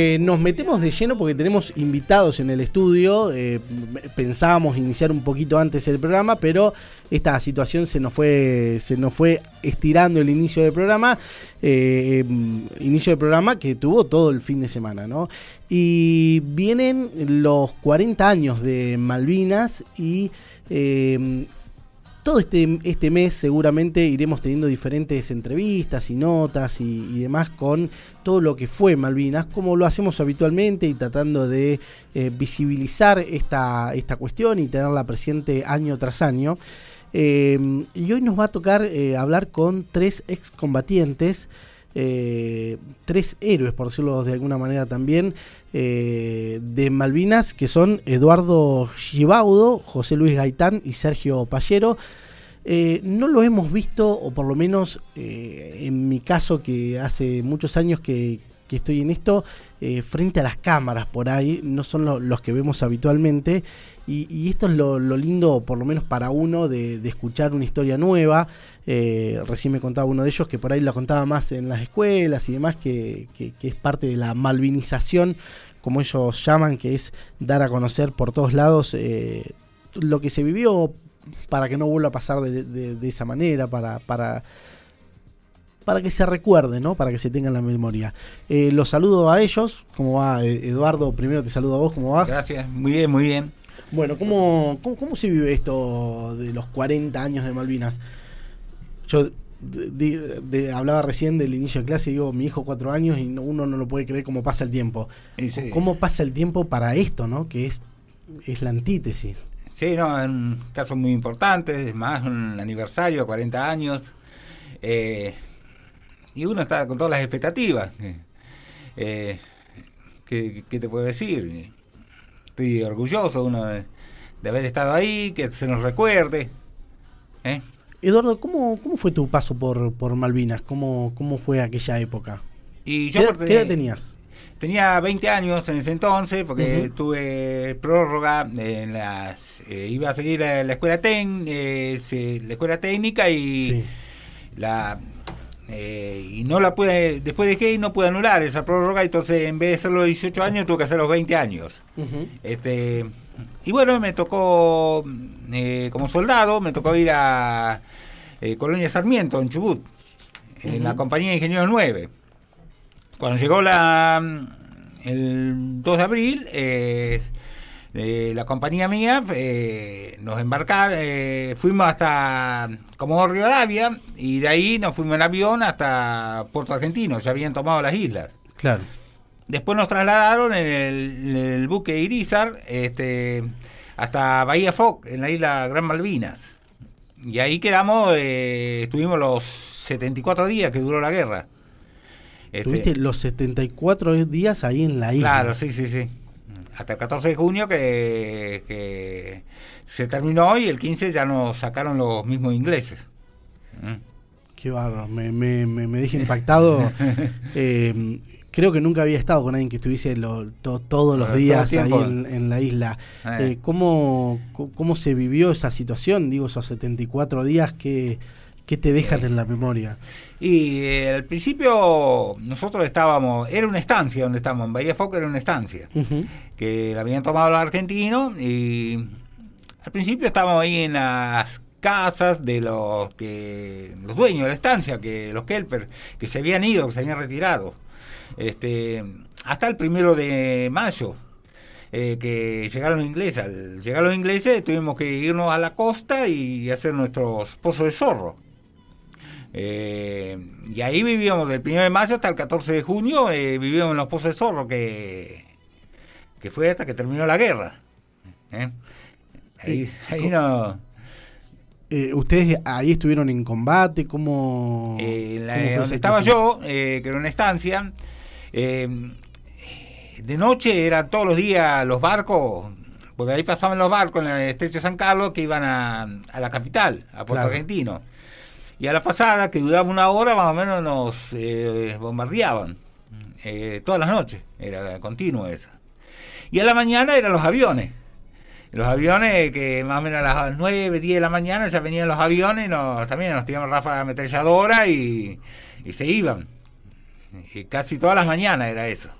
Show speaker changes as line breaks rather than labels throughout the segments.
Eh, nos metemos de lleno porque tenemos invitados en el estudio. Eh, pensábamos iniciar un poquito antes el programa, pero esta situación se nos fue, se nos fue estirando el inicio del programa. Eh, inicio del programa que tuvo todo el fin de semana, ¿no? Y vienen los 40 años de Malvinas y todo este, este mes seguramente iremos teniendo diferentes entrevistas y notas y, demás con todo lo que fue Malvinas, como lo hacemos habitualmente y tratando de eh, visibilizar esta, esta cuestión y tenerla presente año tras año. Eh, y hoy nos va a tocar eh, hablar con tres excombatientes. tres héroes, por decirlo de alguna manera también, de Malvinas, que son Eduardo Gibaudo, José Luis Gaitán y Sergio Pallero. Eh, no lo hemos visto, o por lo menos eh, en mi caso, que hace muchos años que, estoy en esto, eh, frente a las cámaras por ahí, no son los que vemos habitualmente. Y, esto es lo, lindo, por lo menos para uno, de, escuchar una historia nueva. recién me contaba uno de ellos que por ahí lo contaba más en las escuelas y demás, que es parte de la malvinización, como ellos llaman, que es dar a conocer por todos lados lo que se vivió para que no vuelva a pasar de, esa manera, para, para, para que se recuerde, ¿no? Para que se tenga en la memoria. Eh, los saludo a ellos. ¿Cómo va, eh, Eduardo? Primero te saludo a vos, ¿cómo va?
Gracias, muy bien, muy bien.
Bueno, ¿cómo, cómo, se vive esto de los 40 años de Malvinas? Yo hablaba recién del inicio de clase, digo, mi hijo cuatro años y uno no lo puede creer cómo pasa el tiempo. ¿Cómo pasa el tiempo para esto, no? Que es, es la antítesis.
Sí, no, en un caso muy importante, es más un aniversario, 40 años. Eh, y uno está con todas las expectativas. Eh, ¿qué, te puedo decir? Estoy orgulloso uno de, haber estado ahí, que se nos recuerde.
¿eh? Eduardo, ¿cómo, ¿cómo fue tu paso por, por Malvinas? ¿Cómo, ¿Cómo fue aquella época?
Y yo ¿Qué, edad tenías? Tenía 20 años en ese entonces, porque tuve prórroga en las. Eh, iba a seguir a la escuela, ten, eh, la escuela técnica y la. Eh, y no la pude, después de que no pude anular esa prórroga, entonces en vez de hacer los 18 años tuve que hacer los 20 años. este Y bueno, me tocó, como soldado, me tocó ir a Colonia Sarmiento, en Chubut, en la compañía de Ingenieros 9. Cuando llegó la el 2 de abril, eh, la compañía mía eh, nos embarcamos, eh, fuimos hasta Comodoro Rivadavia y de ahí nos fuimos en avión hasta Puerto Argentino, ya habían tomado las islas.
Claro.
Después nos trasladaron en el, buque Irizar este, hasta Bahía Foc, en la isla Gran Malvinas. Y ahí quedamos, estuvimos los 74 días que duró la guerra.
Estuviste los 74 días ahí en la isla.
Claro, sí, sí, sí. Hasta el 14 de junio que, se terminó y el 15 ya nos sacaron los mismos ingleses.
Mm. Qué me, me, me, dije impactado. Eh, creo que nunca había estado con alguien que estuviese todos los días ahí en, la isla. Eh. Eh, ¿cómo, ¿Cómo se vivió esa situación? Digo, esos 74 días que ¿Qué te dejan en la memoria?
Y eh, al principio nosotros estábamos, era una estancia donde estábamos, en Bahía Foca era una estancia, que la habían tomado los argentinos y al principio estábamos ahí en las casas de los que los dueños de la estancia, que los Kelper, que se habían ido, que se habían retirado. Este, hasta el primero de mayo, eh, que llegaron los ingleses. Al llegar los ingleses tuvimos que irnos a la costa y hacer nuestros pozos de zorro. Eh, y ahí vivíamos del 1 de mayo hasta el 14 de junio, eh, vivíamos en los Pozos de Zorro, que, que fue hasta que terminó la guerra. ¿eh?
Ahí, no... ¿Ustedes ahí estuvieron en combate? ¿Cómo,
donde estaba yo, que era una estancia, de noche eran todos los días los barcos, porque ahí pasaban los barcos en el estrecho de San Carlos que iban a, la capital, a Puerto Argentino. Y a la pasada, que duraba una hora, más o menos nos eh, bombardeaban. Eh, todas las noches, era continuo eso. Y a la mañana eran los aviones. Los aviones que más o menos a las 9, 10 de la mañana ya venían los aviones y nos, también nos tiraban ráfagas ametralladoras y, y se iban. Y casi todas las mañanas era eso.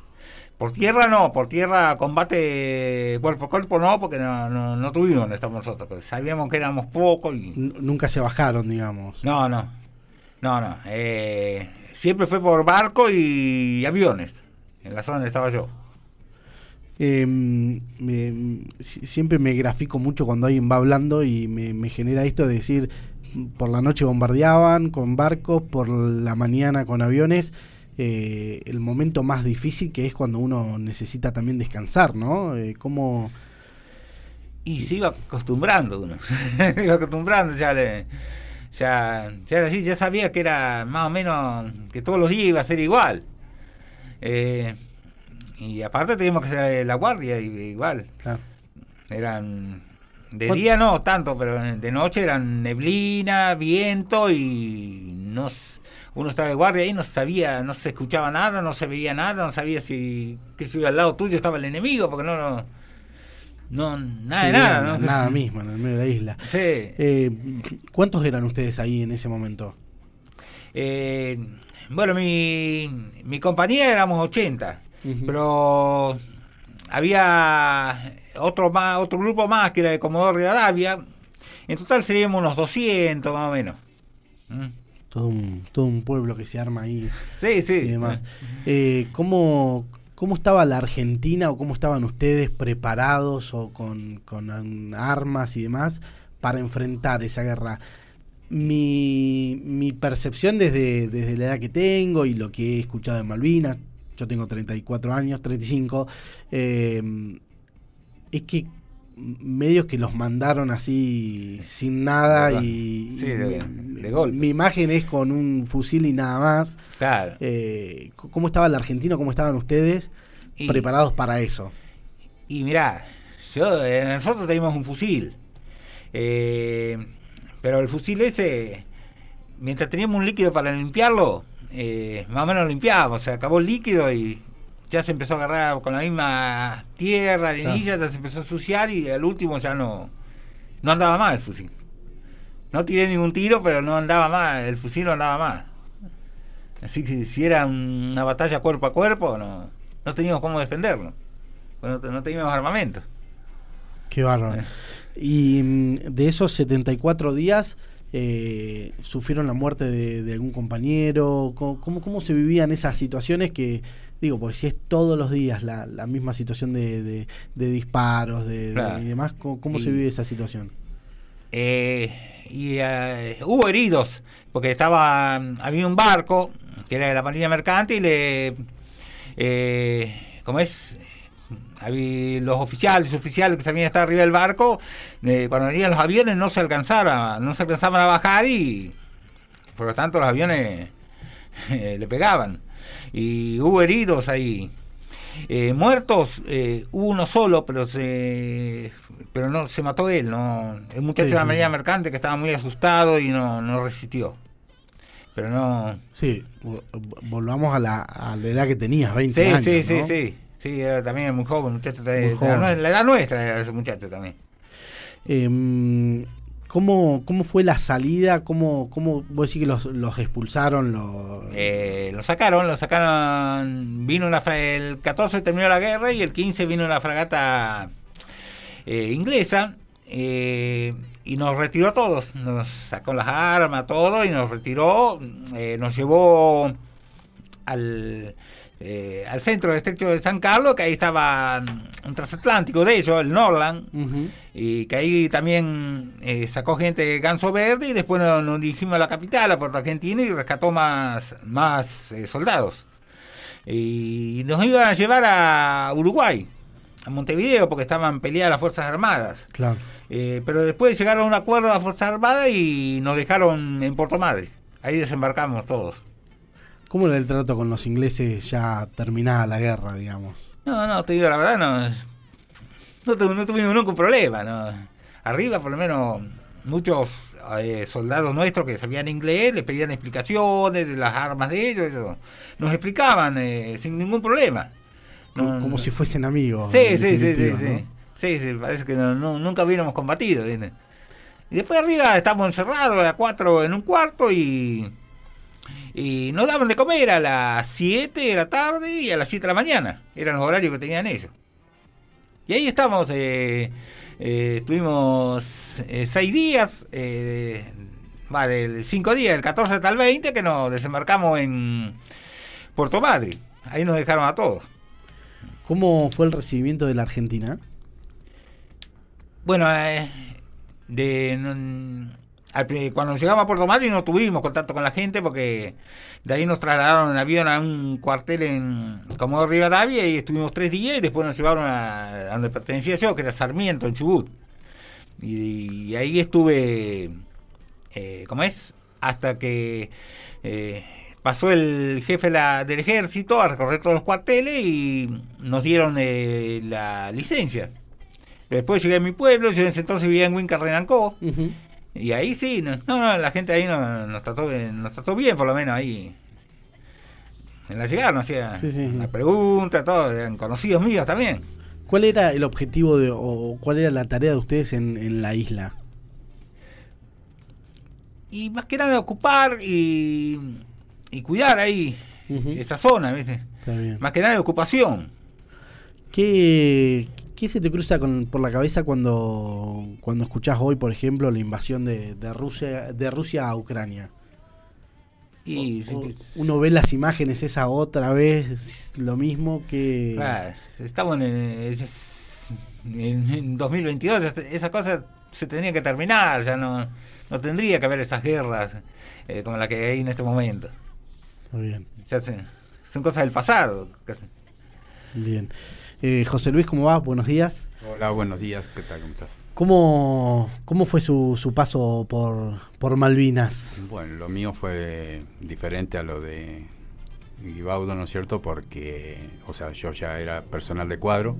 Por tierra no, por tierra combate cuerpo a cuerpo no, porque no, no, no tuvimos estamos nosotros, sabíamos que éramos pocos y...
nunca se bajaron, digamos.
No, no, no, no. Eh, siempre fue por barco y aviones, en la zona donde estaba yo.
Em, siempre me grafico mucho cuando alguien va hablando y me, me, genera esto de decir, por la noche bombardeaban con barcos, por la mañana con aviones. Eh, el momento más difícil que es cuando uno necesita también descansar, ¿no? Eh, ¿Cómo...?
Y se iba acostumbrando uno, se iba acostumbrando, ya le, ya, ya, ya sabía que era más o menos, que todos los días iba a ser igual. Eh, y aparte teníamos que hacer la guardia igual. Eran de día no tanto, pero de noche eran neblina, viento y no uno estaba de guardia ahí, no sabía, no se escuchaba nada, no se veía nada, no sabía si que si al lado tuyo estaba el enemigo, porque no no, no nada de nada,
nada mismo en el medio de la isla.
Sí.
Eh, ¿Cuántos eran ustedes ahí en ese momento?
Eh, bueno, mi, mi compañía éramos 80, pero había otro más otro grupo más que era de Comodoro de Arabia. En total seríamos unos 200 más o menos.
¿Mm? Todo un, todo un pueblo que se arma ahí.
Sí, sí.
Y demás. Eh, ¿cómo, estaba la Argentina o cómo estaban ustedes preparados o con, armas y demás para enfrentar esa guerra? Mi, mi percepción desde, desde la edad que tengo y lo que he escuchado de Malvinas, yo tengo 34 años, 35, eh, es que medios que los mandaron así sin nada y,
sí, de,
mi imagen es con un fusil y nada más.
Claro.
Eh, ¿Cómo estaba el argentino? ¿Cómo estaban ustedes preparados para eso?
Y mirá, yo, eh, nosotros teníamos un fusil. Eh, pero el fusil ese, mientras teníamos un líquido para limpiarlo, más o menos lo limpiábamos. Se acabó el líquido y ya se empezó a agarrar con la misma tierra, arenilla, ya se empezó a ensuciar y al último ya no, no andaba más el fusil. No tiré ningún tiro, pero no andaba más, el fusil no andaba más. Así que si era una batalla cuerpo a cuerpo, no, no teníamos cómo defenderlo. No, no teníamos armamento.
Qué bárbaro. Eh. Y mm, de esos 74 días, eh, ¿sufrieron la muerte de, algún compañero? ¿Cómo, ¿Cómo, se vivían esas situaciones que, digo, porque si es todos los días la, la misma situación de, de, disparos de, y demás, ¿cómo, se vive esa situación?
Eh, y eh, hubo heridos, porque estaba había un barco que era de la Marina Mercante y le, eh, como es, había los oficiales, oficiales que sabían estar arriba del barco, cuando venían los aviones no se alcanzaban, no se alcanzaban a bajar y por lo tanto los aviones le pegaban y hubo heridos ahí. Eh, muertos, eh, hubo uno solo, pero se pero no se mató él, no el muchacho de la Marina Mercante que estaba muy asustado y no, no resistió. Pero no.
Sí, volvamos a la, a la edad que tenías, 20 años.
Sí, sí, sí, sí, era también muy joven, muchacho, de, La, edad nuestra era ese muchacho también.
Eh, ¿Cómo, ¿Cómo fue la salida? ¿Cómo, cómo vos decís que los, expulsaron? Los...
Eh, sacaron, lo sacaron. Vino una, el 14 terminó la guerra y el 15 vino una fragata eh, inglesa eh, y nos retiró a todos. Nos sacó las armas, todo y nos retiró. Eh, nos llevó al eh, al centro del estrecho de San Carlos, que ahí estaba un transatlántico de ellos, el Norland, y que ahí también eh, sacó gente de Ganso Verde y después nos, dirigimos a la capital, a Puerto Argentina, y rescató más, más eh, soldados. Y nos iban a llevar a Uruguay, a Montevideo, porque estaban peleadas las Fuerzas Armadas.
Claro.
pero después llegaron a un acuerdo a las Fuerzas Armadas y nos dejaron en Puerto Madre. Ahí desembarcamos todos.
¿Cómo era el trato con los ingleses ya terminada la guerra, digamos?
No, no, te digo la verdad, no, no, tuvimos nunca un problema. No. Arriba, por lo menos, muchos eh, soldados nuestros que sabían inglés les pedían explicaciones de las armas de ellos, ellos nos explicaban eh, sin ningún problema.
como si fuesen amigos.
Sí, sí, sí, sí, sí. Sí, sí, parece que nunca hubiéramos combatido. Y después arriba estamos encerrados a cuatro en un cuarto y Y nos daban de comer a las 7 de la tarde y a las 7 de la mañana. Eran los horarios que tenían ellos. Y ahí estamos, eh, eh, estuvimos eh, seis días, va del 5 días, del 14 hasta el 20, que nos desembarcamos en Puerto Madrid. Ahí nos dejaron a todos.
¿Cómo fue el recibimiento de la Argentina?
Bueno, de, cuando llegamos a Puerto Madrid no tuvimos contacto con la gente porque de ahí nos trasladaron en avión a un cuartel en Comodoro Rivadavia y estuvimos tres días y después nos llevaron a, donde pertenecía yo, que era Sarmiento, en Chubut. Y, ahí estuve, eh, ¿cómo es? Hasta que eh, pasó el jefe del ejército a recorrer todos los cuarteles y nos dieron eh, la licencia. Después llegué a mi pueblo, yo en ese entonces vivía en Huinca, Renancó. Y ahí sí, no, la gente ahí nos, trató, nos trató bien, por lo menos ahí. En la llegada nos hacía una pregunta, todo, eran conocidos míos también.
¿Cuál era el objetivo de, o cuál era la tarea de ustedes en, la isla?
Y más que nada ocupar y, y cuidar ahí esa zona, ¿viste? Más que nada de ocupación.
¿Qué, ¿Qué se te cruza por la cabeza cuando, cuando escuchás hoy, por ejemplo, la invasión de, Rusia, de Rusia a Ucrania? Y, uno ve las imágenes esa otra vez, lo mismo que...
estamos en, en, 2022, esa cosa se tendría que terminar, ya no, no tendría que haber esas guerras eh, como la que hay en este momento.
Muy bien.
Ya son cosas del pasado.
Bien. Eh, José Luis, ¿cómo va? Buenos días.
Hola, buenos días. ¿Qué tal? ¿Cómo estás?
¿Cómo, cómo fue su, su paso por, por Malvinas?
Bueno, lo mío fue diferente a lo de Guibaudo, ¿no es cierto? Porque, o sea, yo ya era personal de cuadro.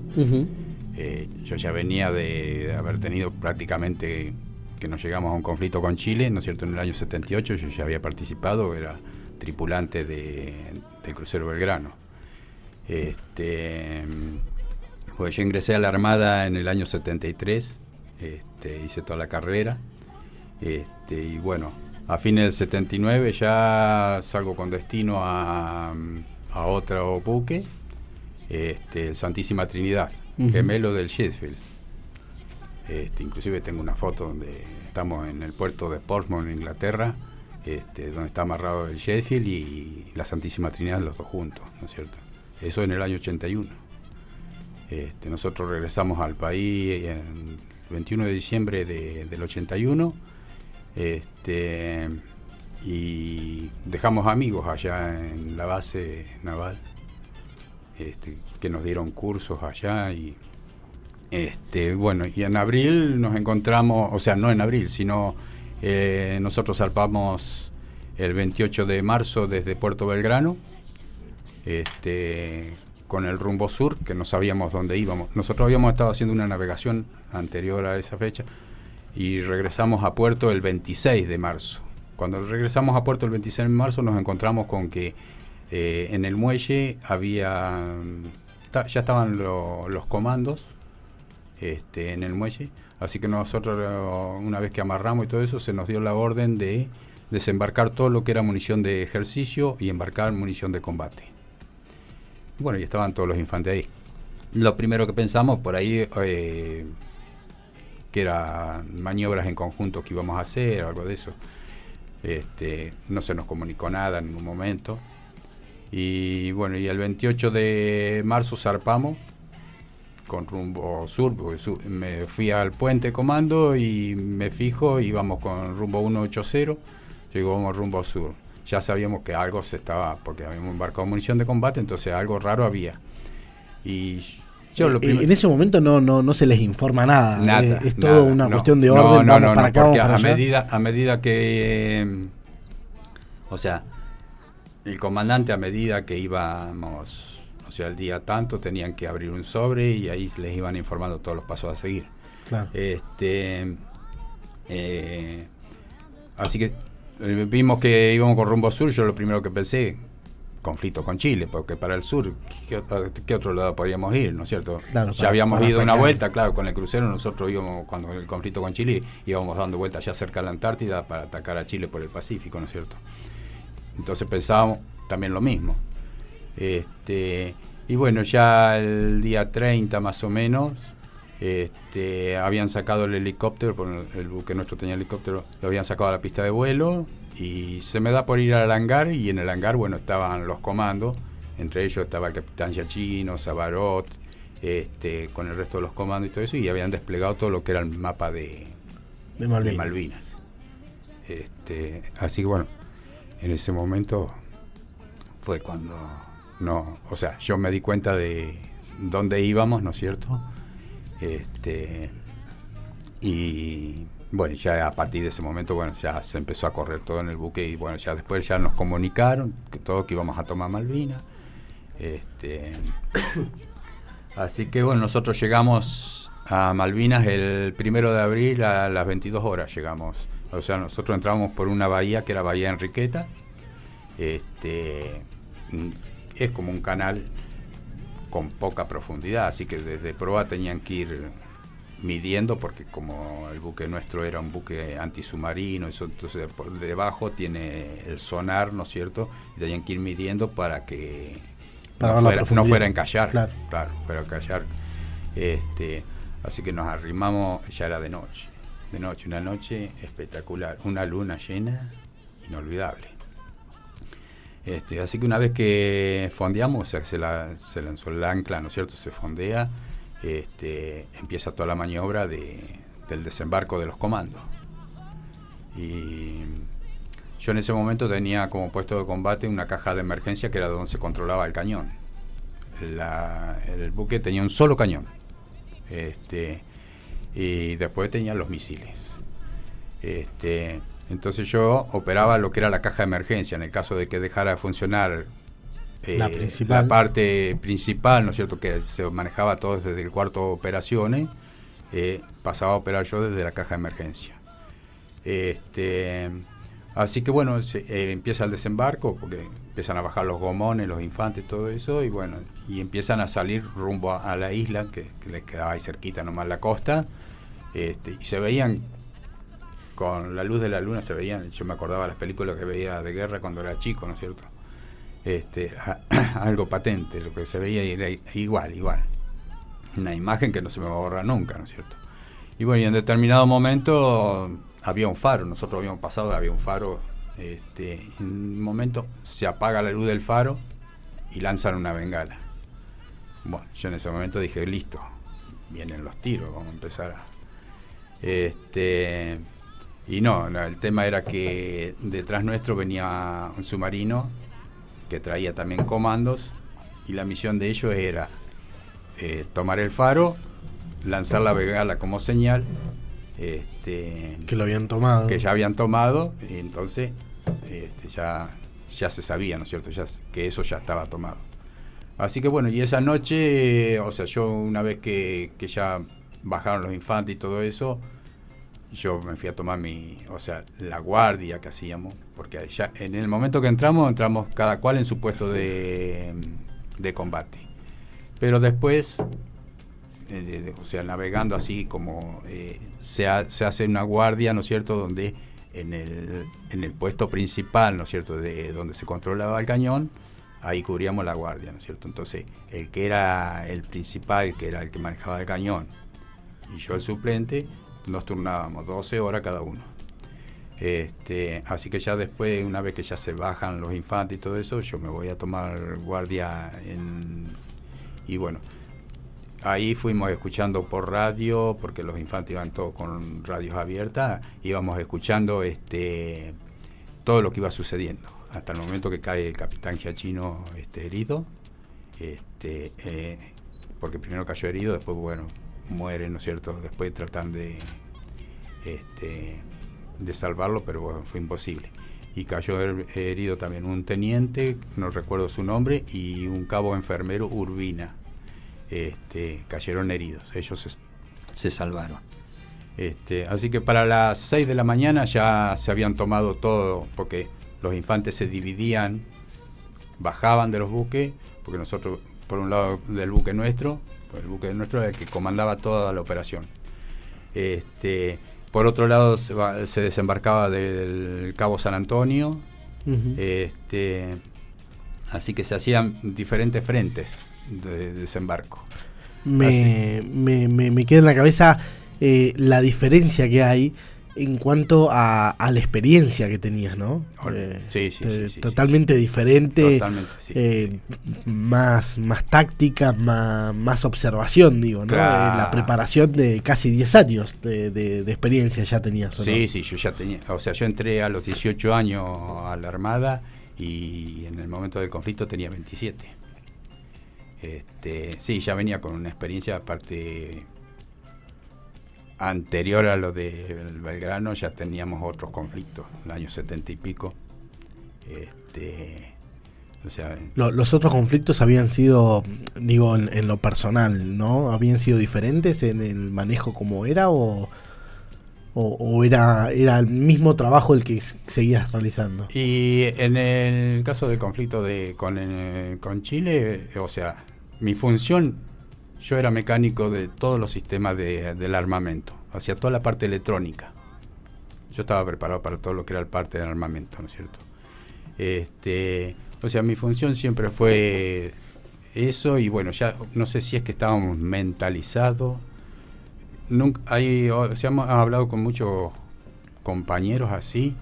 Eh, yo ya venía de, haber tenido prácticamente que nos llegamos a un conflicto con Chile, ¿no es cierto? En el año 78 yo ya había participado, era tripulante de, del crucero Belgrano. Este, pues yo ingresé a la Armada en el año 73, este, hice toda la carrera. Este, y bueno, a fines del 79 ya salgo con destino a, a otro buque, este, Santísima Trinidad, gemelo del Sheffield. Este, inclusive tengo una foto donde estamos en el puerto de Portsmouth, Inglaterra, este, donde está amarrado el Sheffield y la Santísima Trinidad, los dos juntos, ¿no es cierto? Eso en el año 81. Este, nosotros regresamos al país el 21 de diciembre del 81 este, y dejamos amigos allá en la base naval este, que nos dieron cursos allá y este, bueno, y en abril nos encontramos, o sea, no en abril, sino eh, nosotros salpamos el 28 de marzo desde Puerto Belgrano este, con el rumbo sur, que no sabíamos dónde íbamos. Nosotros habíamos estado haciendo una navegación anterior a esa fecha y regresamos a puerto el 26 de marzo. Cuando regresamos a puerto el 26 de marzo nos encontramos con que eh, en el muelle había ya estaban los comandos este, en el muelle, así que nosotros una vez que amarramos y todo eso se nos dio la orden de desembarcar todo lo que era munición de ejercicio y embarcar munición de combate. Bueno, y estaban todos los infantes ahí. Lo primero que pensamos por ahí, eh, que eran maniobras en conjunto que íbamos a hacer, algo de eso. Este, no se nos comunicó nada en ningún momento. Y bueno, y el 28 de marzo zarpamos con rumbo sur, me fui al puente comando y me fijo, íbamos con rumbo 180, llegamos rumbo sur ya sabíamos que algo se estaba, porque habíamos embarcado munición de combate, entonces algo raro había. Y
yo lo En ese momento no, no, no se les informa nada. Nada. es, todo una cuestión de orden. No, no, para
porque a, medida, a medida que. o sea, el comandante, a medida que íbamos, o sea, el día tanto, tenían que abrir un sobre y ahí les iban informando todos los pasos a seguir. Claro. Este. Eh, así que eh, vimos que íbamos con rumbo sur, yo lo primero que pensé, conflicto con Chile, porque para el sur, ¿qué, otro lado podríamos ir, no es cierto? ya habíamos ido una vuelta, claro, con el crucero nosotros íbamos, cuando el conflicto con Chile, íbamos dando vueltas ya cerca de la Antártida para atacar a Chile por el Pacífico, ¿no es cierto? Entonces pensábamos también lo mismo. Este, y bueno, ya el día 30 más o menos, este, habían sacado el helicóptero, el buque nuestro tenía helicóptero, lo habían sacado a la pista de vuelo y se me da por ir al hangar y en el hangar, bueno, estaban los comandos, entre ellos estaba el capitán Yachino, Sabarot, este, con el resto de los comandos y todo eso, y habían desplegado todo lo que era el mapa de, de Malvinas. Este, así que bueno, en ese momento fue cuando no, o sea, yo me di cuenta de dónde íbamos, ¿no es cierto? Este, y bueno, ya a partir de ese momento, bueno, ya se empezó a correr todo en el buque y bueno, ya después ya nos comunicaron que todo que íbamos a tomar Malvinas. Este, así que bueno, nosotros llegamos a Malvinas el primero de abril a las 22 horas llegamos. O sea, nosotros entramos por una bahía que era Bahía Enriqueta. Este, es como un canal con poca profundidad, así que desde proa tenían que ir midiendo porque como el buque nuestro era un buque antisubmarino, eso entonces por debajo tiene el sonar, ¿no es cierto? Y tenían que ir midiendo para que no, fuera, a encallar, claro. fuera a encallar. Este, así que nos arrimamos, ya era de noche, de noche, una noche espectacular, una luna llena, inolvidable. Este, así que una vez que fondeamos, o sea, se, lanzó el ancla, ¿no es cierto? Se fondea este, empieza toda la maniobra del desembarco de los comandos. Y yo en ese momento tenía como puesto de combate una caja de emergencia que era donde se controlaba el cañón. el buque tenía un solo cañón. Este, y después tenía los misiles. Entonces yo operaba lo que era la caja de emergencia en el caso de que dejara de funcionar eh, la, parte principal, ¿no es cierto?, que se manejaba todo desde el cuarto de operaciones, eh, pasaba a operar yo desde la caja de emergencia. Este, así que bueno, eh, empieza el desembarco, porque empiezan a bajar los gomones, los infantes, todo eso, y bueno, y empiezan a salir rumbo a, la isla, que, les quedaba ahí cerquita nomás la costa, este, y se veían con la luz de la luna se veían, yo me acordaba las películas que veía de guerra cuando era chico, ¿no es cierto? este, algo patente, lo que se veía era igual, igual. Una imagen que no se me va a borrar nunca, ¿no es cierto? Y bueno, y en determinado momento había un faro, nosotros habíamos pasado, había un faro, este, en un momento se apaga la luz del faro y lanzan una bengala. Bueno, yo en ese momento dije, listo, vienen los tiros, vamos a empezar a... Este, y no, el tema era que detrás nuestro venía un submarino que traía también comandos y la misión de ellos era eh, tomar el faro, lanzar la bengala como señal. Este,
que lo habían tomado.
Que ya habían tomado, y entonces este, ya, ya se sabía, ¿no es cierto? Ya, que eso ya estaba tomado. Así que bueno, y esa noche, o sea, yo una vez que, que ya bajaron los infantes y todo eso, yo me fui a tomar mi, o sea, la guardia que hacíamos, porque ya en el momento que entramos, entramos cada cual en su puesto de, combate. Pero después, eh, o sea, navegando así como eh, se, se, hace una guardia, ¿no es cierto?, donde en el, en el puesto principal, ¿no es cierto?, de donde se controlaba el cañón, ahí cubríamos la guardia, ¿no es cierto? Entonces, el que era el principal, que era el que manejaba el cañón, y yo el suplente, nos turnábamos 12 horas cada uno. Este, así que ya después, una vez que ya se bajan los infantes y todo eso, yo me voy a tomar guardia en, y bueno, ahí fuimos escuchando por radio, porque los infantes iban todos con radios abiertas, íbamos escuchando este, todo lo que iba sucediendo, hasta el momento que cae el capitán Giachino este, herido, este, eh, porque primero cayó herido, después, bueno, muere, ¿no es cierto? Después tratan de, este, de salvarlo, pero bueno, fue imposible. Y cayó herido también un teniente, no recuerdo su nombre, y un cabo enfermero, Urbina. Este, cayeron heridos, ellos se, salvaron. Este, así que para las 6 de la mañana ya se habían tomado todo, porque los infantes se dividían, bajaban de los buques, porque nosotros, por un lado del buque nuestro, el buque nuestro era el que comandaba toda la operación. Este, por otro lado se, desembarcaba del Cabo San Antonio este, así que se hacían diferentes frentes de, desembarco.
Me, me, me, queda en la cabeza eh, la diferencia que hay en cuanto a, la experiencia que tenías, ¿no?
Eh, sí, sí,
sí, Totalmente diferente. Totalmente, eh, más, más táctica, más, más observación, digo, ¿no? Eh, la preparación de casi 10 años de, experiencia ya tenías.
Sí, sí, yo ya tenía. O sea, yo entré a los 18 años a la Armada y en el momento del conflicto tenía 27. Este, sí, ya venía con una experiencia aparte anterior a lo de Belgrano ya teníamos otros conflictos, en el año setenta y pico. Este,
o sea, los otros conflictos habían sido, digo, en, lo personal, ¿no? ¿Habían sido diferentes en el manejo como era o, o, era, era el mismo trabajo el que seguías realizando?
Y en el caso del conflicto de, con, eh, con Chile, o sea, mi función yo era mecánico de todos los sistemas de, del armamento, hacía toda la parte electrónica. Yo estaba preparado para todo lo que era el parte del armamento, ¿no es cierto? Este, o sea, mi función siempre fue eso y bueno, ya no sé si es que estábamos mentalizados. Nunca, hay, o sea, hemos hablado con muchos compañeros así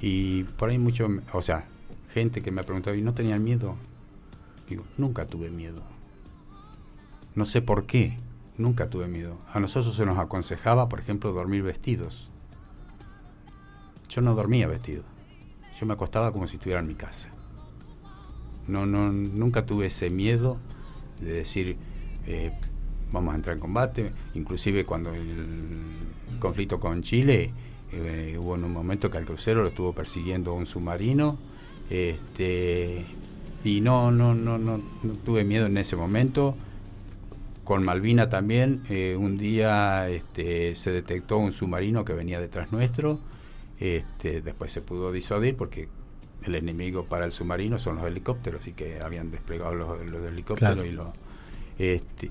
y por ahí mucho, o sea, gente que me ha preguntado, ¿y no tenían miedo? Digo, nunca tuve miedo no sé por qué, nunca tuve miedo. A nosotros se nos aconsejaba, por ejemplo, dormir vestidos. Yo no dormía vestido. Yo me acostaba como si estuviera en mi casa. No, no, nunca tuve ese miedo de decir, eh, vamos a entrar en combate. Inclusive cuando el conflicto con Chile, eh, hubo en un momento que al crucero lo estuvo persiguiendo un submarino. Este, y no, no, no, no, no tuve miedo en ese momento con Malvina también, eh, un día este, se detectó un submarino que venía detrás nuestro, este, después se pudo disuadir porque el enemigo para el submarino son los helicópteros y que habían desplegado los, helicópteros y los... Este,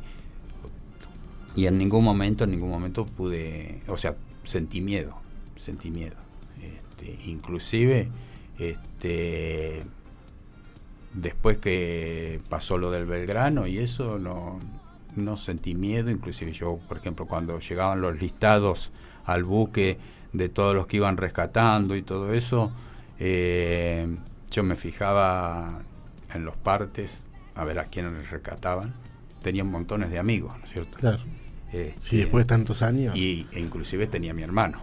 y en ningún momento, en ningún momento pude, o sea, sentí miedo, sentí miedo. Este, inclusive, este, después que pasó lo del Belgrano y eso, no, no sentí miedo, inclusive yo, por ejemplo, cuando llegaban los listados al buque de todos los que iban rescatando y todo eso, eh, yo me fijaba en los partes a ver a quiénes rescataban. Tenía montones de amigos, ¿no es cierto?
Claro. Este, sí, después de tantos años.
Y, e inclusive tenía mi hermano.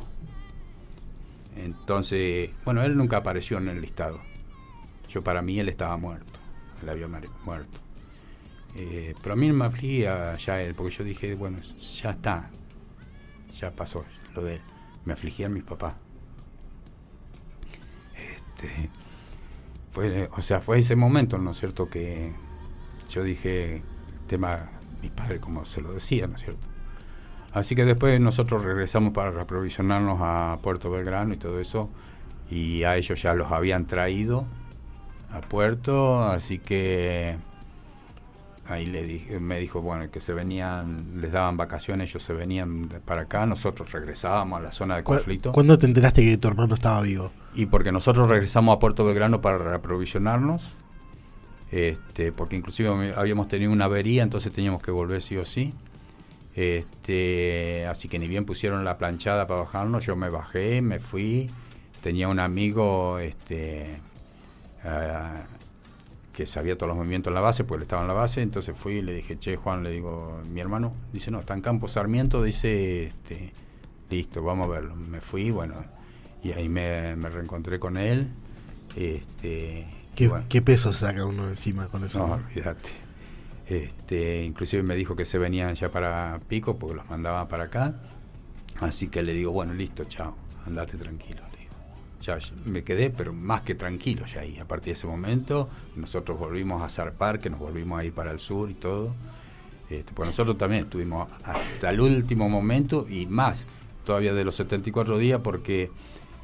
Entonces, bueno, él nunca apareció en el listado. Yo para mí él estaba muerto, él había muerto. Eh, pero a mí no me afligía ya él, porque yo dije, bueno, ya está, ya pasó lo de él. Me afligían mis papás. Este, fue, o sea, fue ese momento, ¿no es cierto?, que yo dije, tema, mi padre, como se lo decía, ¿no es cierto? Así que después nosotros regresamos para reprovisionarnos a Puerto Belgrano y todo eso, y a ellos ya los habían traído a Puerto, así que ahí le dije, me dijo, bueno, que se venían, les daban vacaciones, ellos se venían para acá, nosotros regresábamos a la zona de conflicto.
¿Cuándo te enteraste que tu hermano estaba vivo?
Y porque nosotros regresamos a Puerto Belgrano para reaprovisionarnos, este, porque inclusive habíamos tenido una avería, entonces teníamos que volver sí o sí. Este, así que ni bien pusieron la planchada para bajarnos, yo me bajé, me fui, tenía un amigo, este, que sabía todos los movimientos en la base, porque él estaba en la base, entonces fui y le dije, che, Juan, le digo, mi hermano, dice, no, está en Campo Sarmiento, dice, este, listo, vamos a verlo. Me fui, bueno, y ahí me, reencontré con él. Este,
¿Qué, peso saca uno encima con eso?
No, olvídate. Este, inclusive me dijo que se venían ya para Pico, porque los mandaba para acá. Así que le digo, bueno, listo, chao, andate tranquilo ya me quedé, pero más que tranquilo ya ahí. A partir de ese momento, nosotros volvimos a zarpar, que nos volvimos a ir para el sur y todo. Este, pues nosotros también estuvimos hasta el último momento y más todavía de los 74 días porque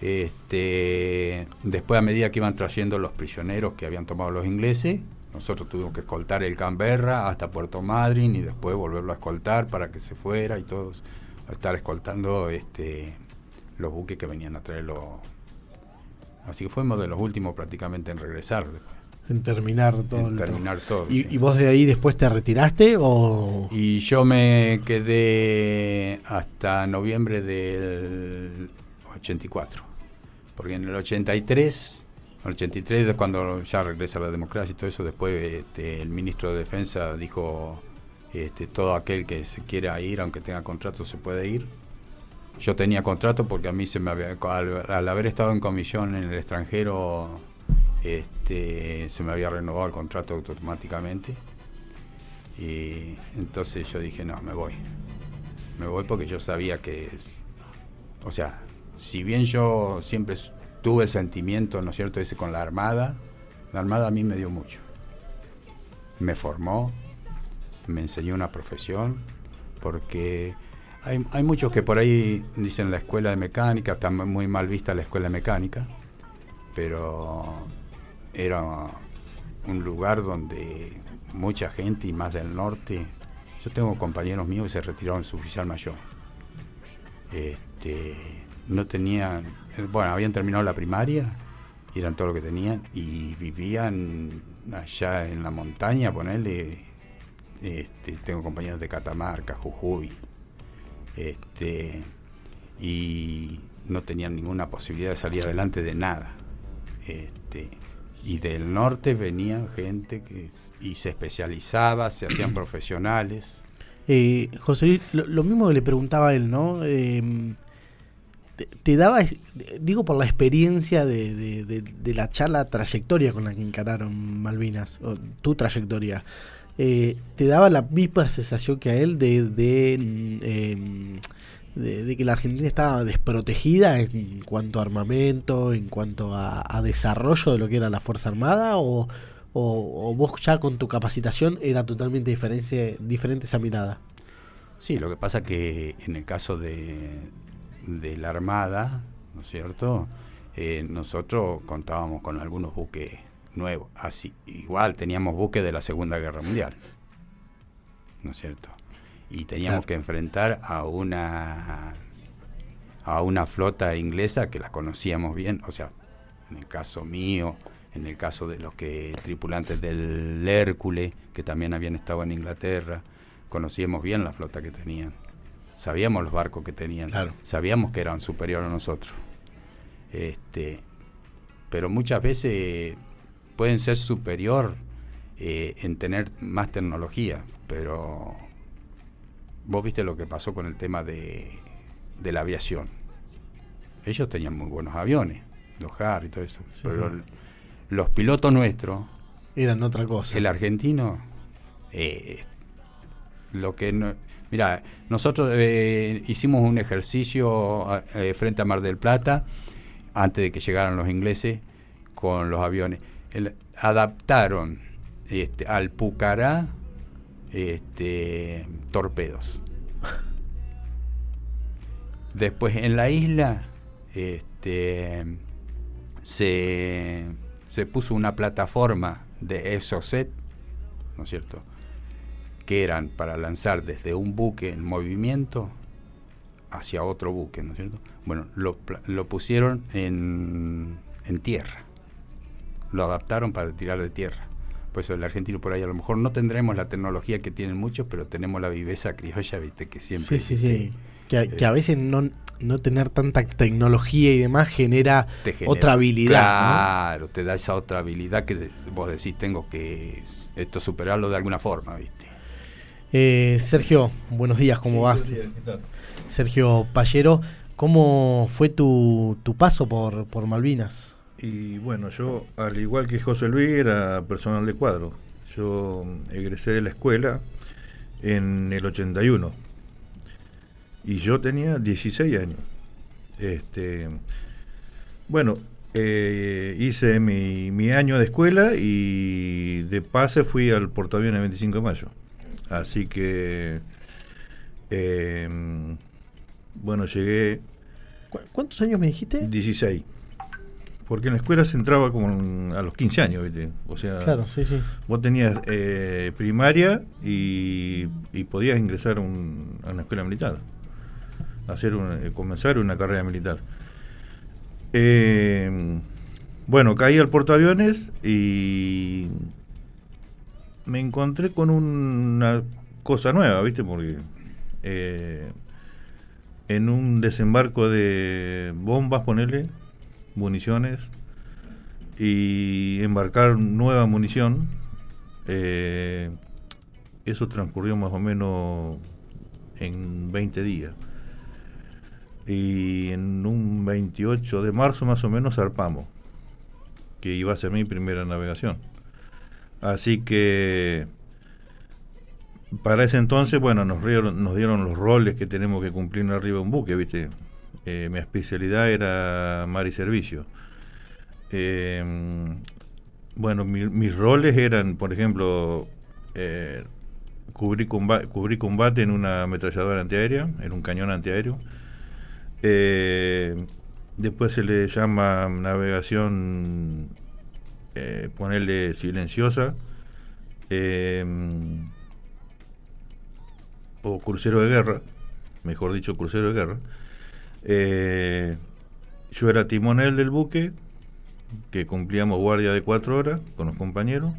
este, después a medida que iban trayendo los prisioneros que habían tomado los ingleses, nosotros tuvimos que escoltar el Canberra hasta Puerto Madryn y después volverlo a escoltar para que se fuera y todos estar escoltando este, los buques que venían a traer los, Así que fuimos de los últimos prácticamente en regresar
En terminar todo.
En terminar todo.
¿Y, vos de ahí después te retiraste o...?
Y yo me quedé hasta noviembre del 84. Porque en el 83, el 83 cuando ya regresa la democracia y todo eso, después este, el ministro de Defensa dijo, este, todo aquel que se quiera ir, aunque tenga contrato, se puede ir yo tenía contrato porque a mí se me había, al, haber estado en comisión en el extranjero, este, se me había renovado el contrato automáticamente. Y entonces yo dije, no, me voy. Me voy porque yo sabía que, es, o sea, si bien yo siempre tuve sentimiento, ¿no es cierto?, ese con la Armada, la Armada a mí me dio mucho. Me formó, me enseñó una profesión, porque hay, hay, muchos que por ahí dicen la escuela de mecánica, está muy mal vista la escuela de mecánica, pero era un lugar donde mucha gente y más del norte, yo tengo compañeros míos que se retiraron su oficial mayor. Este, no tenían, bueno, habían terminado la primaria eran todo lo que tenían y vivían allá en la montaña, ponerle, este, tengo compañeros de Catamarca, Jujuy, este, y no tenían ninguna posibilidad de salir adelante de nada. Este, y del norte venían gente que y se especializaba, se hacían profesionales.
Eh, José lo, mismo que le preguntaba a él, ¿no? Em, te, daba, digo por la experiencia de, la charla trayectoria con la que encararon Malvinas, o tu trayectoria. Eh, te daba la misma sensación que a él de, em, de, de, que la Argentina estaba desprotegida en cuanto a armamento, en cuanto a, desarrollo de lo que era la Fuerza Armada, o, vos ya con tu capacitación era totalmente diferente, diferente esa mirada.
Sí, lo que pasa que en el caso de, de la Armada, ¿no es cierto? Eh, nosotros contábamos con algunos buques nuevo. Así, igual teníamos buques de la Segunda Guerra Mundial. ¿No es cierto? Y teníamos que enfrentar a una a una flota inglesa que la conocíamos bien, o sea, en el caso mío, en el caso de los que tripulantes del Hércules, que también habían estado en Inglaterra, conocíamos bien la flota que tenían. Sabíamos los barcos que tenían, sabíamos que eran superiores a nosotros. Este, pero muchas veces pueden ser superior eh, en tener más tecnología, pero vos viste lo que pasó con el tema de, de la aviación. Ellos tenían muy buenos aviones, los HAR y todo eso, pero los pilotos nuestros...
Eran otra cosa.
El argentino, eh, lo que no... Mira, nosotros eh, hicimos un ejercicio frente a Mar del Plata, antes de que llegaran los ingleses, con los aviones adaptaron este, al Pucará este, torpedos. Después en la isla este, se, se puso una plataforma de ESOCET, ¿no es cierto? Que eran para lanzar desde un buque en movimiento hacia otro buque, ¿no es cierto? Bueno, lo, lo pusieron en, en tierra lo adaptaron para tirar de tierra. Por eso el argentino por ahí a lo mejor no tendremos la tecnología que tienen muchos, pero tenemos la viveza criolla, viste, que siempre...
Sí, sí, sí. Que, a veces no, no tener tanta tecnología y demás genera, otra habilidad.
Claro, te da esa otra habilidad que vos decís, tengo que esto superarlo de alguna forma, viste.
Eh, Sergio, buenos días, ¿cómo vas? Sergio Pallero, ¿cómo fue tu, tu paso por, por Malvinas?
Y bueno, yo, al igual que José Luis, era personal de cuadro. Yo egresé de la escuela en el 81. Y yo tenía 16 años. Este, bueno, eh, hice mi, año de escuela y de pase fui al portaaviones 25 de mayo. Así que, em, bueno, llegué...
¿Cuántos años me dijiste?
16. Porque en la escuela se entraba como a los 15 años, ¿viste? O sea, vos tenías eh, primaria y, podías ingresar a una escuela militar, hacer eh, comenzar una carrera militar. Eh, Bueno, caí al portaaviones y me encontré con una cosa nueva, ¿viste? Porque eh, en un desembarco de bombas, ponerle, municiones, y embarcar nueva munición, eh, eso transcurrió más o menos en 20 días. Y en un 28 de marzo más o menos zarpamos, que iba a ser mi primera navegación. Así que para ese entonces, bueno, nos, nos dieron los roles que tenemos que cumplir arriba de un buque, ¿viste? Eh, mi especialidad era mar y servicio. Eh, bueno, mis roles eran, por ejemplo, eh, cubrir, combate, cubrir combate en una ametralladora antiaérea, en un cañón antiaéreo. Eh, después se le llama navegación, eh, ponerle silenciosa, eh, o crucero de guerra, mejor dicho, crucero de guerra. Yo era timonel del buque, que cumplíamos guardia de cuatro horas con los compañeros,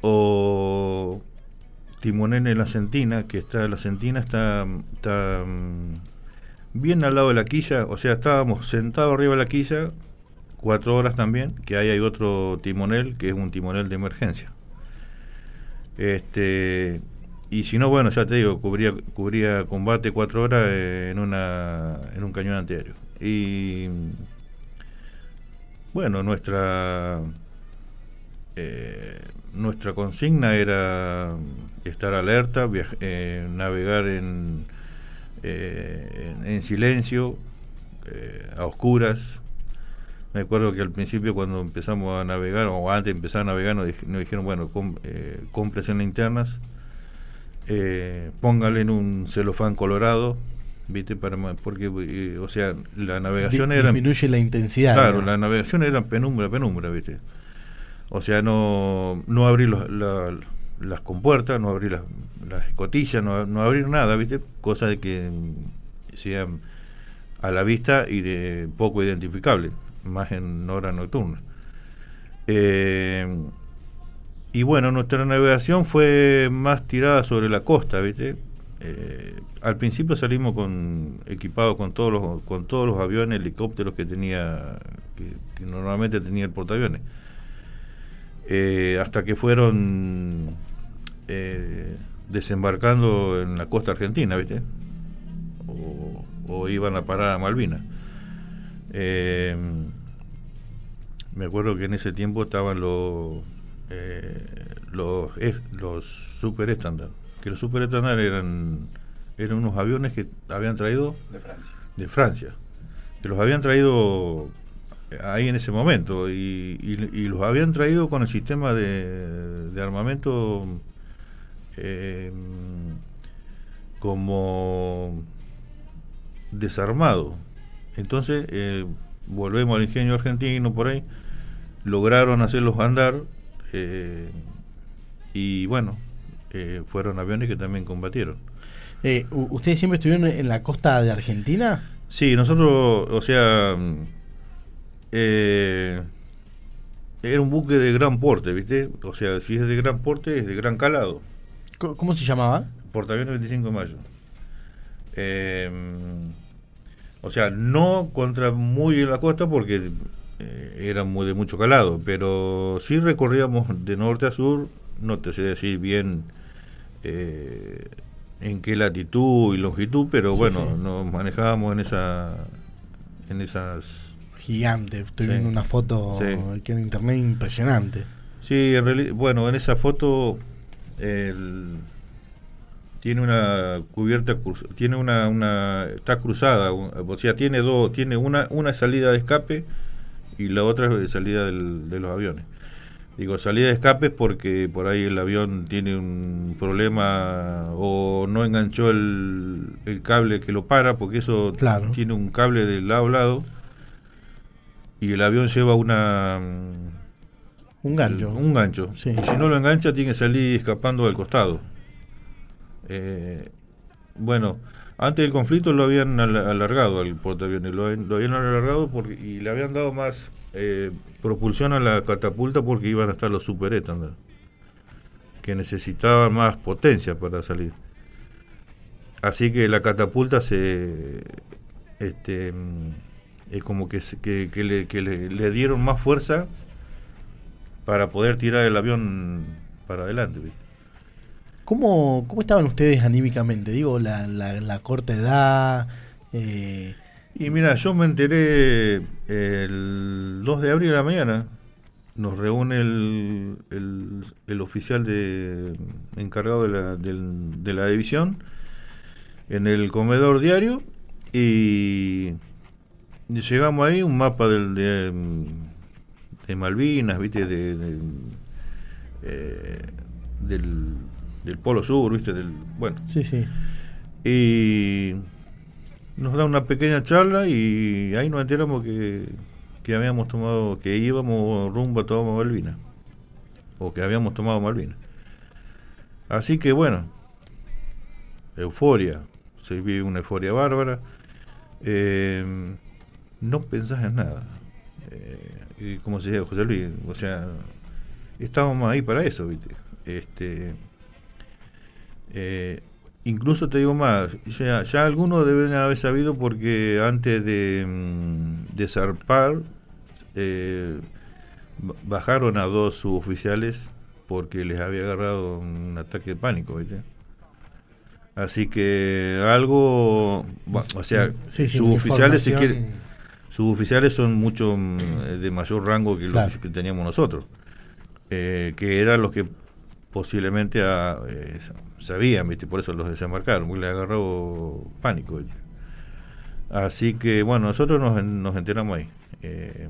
o timonel en la Sentina, que está la Sentina está, está mm, bien al lado de la quilla, o sea, estábamos sentados arriba de la quilla, cuatro horas también, que ahí hay otro timonel, que es un timonel de emergencia. Este, y si no, bueno, ya te digo, cubría, cubría combate cuatro horas en, una, en un cañón antiaéreo. Y bueno, nuestra eh, nuestra consigna era estar alerta, eh, navegar en, eh, en, silencio, a oscuras. Me acuerdo que al principio cuando empezamos a navegar, o antes de empezar a navegar, nos, dijeron, bueno, com, en linternas, póngale en un celofán colorado, ¿viste? Para, porque, o sea, la navegación era...
Disminuye la intensidad.
Claro, la navegación era penumbra, penumbra, ¿viste? O sea, no, no abrir las compuertas, no abrir las, escotillas, no, no, abrir nada, ¿viste? Cosa de que sean a la vista y de poco identificable, más en hora nocturna. Eh, y bueno, nuestra navegación fue más tirada sobre la costa, ¿viste? Eh, al principio salimos con equipados con todos los con todos los aviones, helicópteros que tenía que normalmente tenía el portaaviones. Eh, hasta que fueron eh, desembarcando en la costa argentina, ¿viste? O, iban a parar a Malvinas. Me acuerdo que en ese tiempo estaban los los, los super estándar, que los super estándar eran eran unos aviones que habían traído
de Francia,
de Francia. Que los habían traído ahí en ese momento. Y, los habían traído con el sistema de, armamento eh, como desarmado. Entonces, eh, volvemos al ingenio argentino por ahí, lograron hacerlos andar eh, y bueno, fueron aviones que también combatieron.
¿Ustedes siempre estuvieron en la costa de Argentina?
Sí, nosotros, o sea, eh, era un buque de gran porte, ¿viste? O sea, si es de gran porte, es de gran calado.
¿Cómo se llamaba?
Portaaviones 25 de mayo. Eh, o sea, no contra muy en la costa porque eh, era muy de mucho calado, pero sí recorríamos de norte a sur, no te sé decir bien eh, en qué latitud y longitud, pero bueno, nos manejábamos en esa en esas
gigante. Estoy viendo una foto que en internet impresionante.
Sí, bueno, en esa foto tiene una cubierta, tiene una, una está cruzada, o sea, tiene dos, tiene una, una salida de escape y la otra es salida de los aviones. Digo, salida de escape porque por ahí el avión tiene un problema o no enganchó el, el cable que lo para, porque eso tiene un cable del lado a lado y el avión lleva una
un gancho.
un gancho. Y si no lo engancha tiene que salir escapando del costado. Eh, Bueno, antes del conflicto lo habían alargado al portaaviones, lo, lo habían alargado porque, y le habían dado más eh, propulsión a la catapulta porque iban a estar los super estándar, que necesitaban más potencia para salir. Así que la catapulta se. Este, mm, es como que, que le, dieron más fuerza para poder tirar el avión para adelante.
¿Cómo, ¿Cómo estaban ustedes anímicamente? Digo, la, corta edad.
Eh, y mira, yo me enteré el 2 de abril de la mañana. Nos reúne el, el, oficial de, encargado de la, de la división en el comedor diario y llegamos ahí, un mapa del, de, de Malvinas, ¿viste? De, eh, del del Polo Sur, ¿viste? Del, bueno.
Sí, sí.
Y nos da una pequeña charla y ahí nos enteramos que, que habíamos tomado, que íbamos rumbo a tomar Malvinas. O que habíamos tomado Malvinas. Así que bueno, euforia, se vive una euforia bárbara. Eh, no pensás en nada. Eh, como se dice José Luis, o sea, estábamos ahí para eso, ¿viste? Este, eh, incluso te digo más, ya, ya, algunos deben haber sabido porque antes de, mm, de zarpar eh, bajaron a dos suboficiales porque les había agarrado un ataque de pánico, ¿viste? Así que algo, o sea, suboficiales suboficiales son mucho mm, de mayor rango que los que teníamos nosotros, eh, que eran los que posiblemente a, eh, sabían, ¿viste? por eso los desembarcaron, porque le agarró pánico. Así que bueno, nosotros nos, nos enteramos ahí. Eh,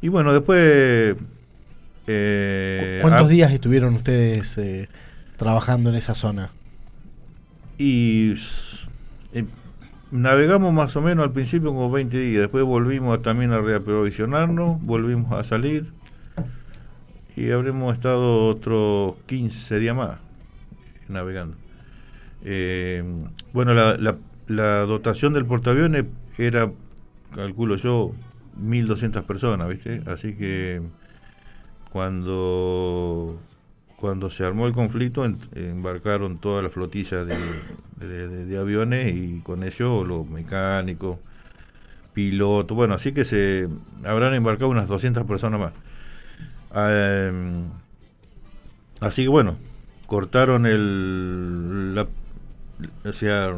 y bueno, después...
Eh, ¿Cuántos días estuvieron ustedes trabajando en esa zona?
Y navegamos más o menos al principio como 20 días, después volvimos también a reaprovisionarnos, volvimos a salir y habremos estado otros 15 días más navegando. Eh, bueno, la, la, dotación del portaaviones era, calculo yo, 1.200 personas, ¿viste? Así que cuando, cuando se armó el conflicto embarcaron toda la flotilla de, de, aviones y con ello los mecánicos, pilotos, bueno, así que se habrán embarcado unas 200 personas más. Em, así que bueno, cortaron el. o sea,